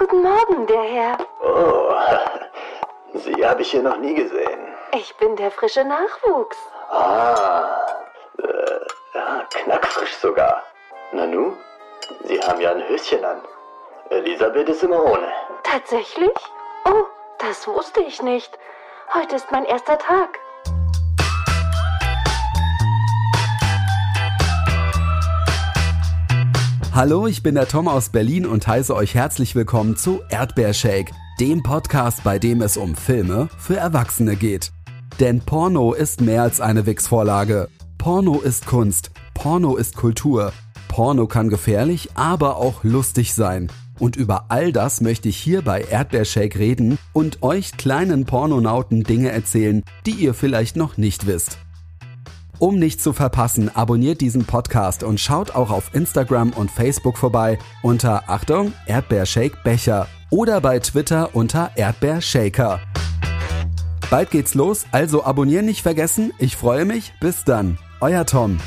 Guten Morgen, der Herr. Oh, Sie habe ich hier noch nie gesehen. Ich bin der frische Nachwuchs. Ah, äh, knackfrisch sogar. Nanu, Sie haben ja ein Höschen an. Elisabeth ist immer ohne. Tatsächlich? Oh, das wusste ich nicht. Heute ist mein erster Tag. Hallo, ich bin der Tom aus Berlin und heiße euch herzlich willkommen zu Erdbeershake, dem Podcast, bei dem es um Filme für Erwachsene geht. Denn Porno ist mehr als eine Wix-Vorlage. Porno ist Kunst, Porno ist Kultur. Porno kann gefährlich, aber auch lustig sein. Und über all das möchte ich hier bei Erdbeershake reden und euch kleinen Pornonauten Dinge erzählen, die ihr vielleicht noch nicht wisst. Um nichts zu verpassen, abonniert diesen Podcast und schaut auch auf Instagram und Facebook vorbei unter Achtung Erdbeershake Becher oder bei Twitter unter Erdbeershaker. Bald geht's los, also abonnieren nicht vergessen. Ich freue mich. Bis dann. Euer Tom.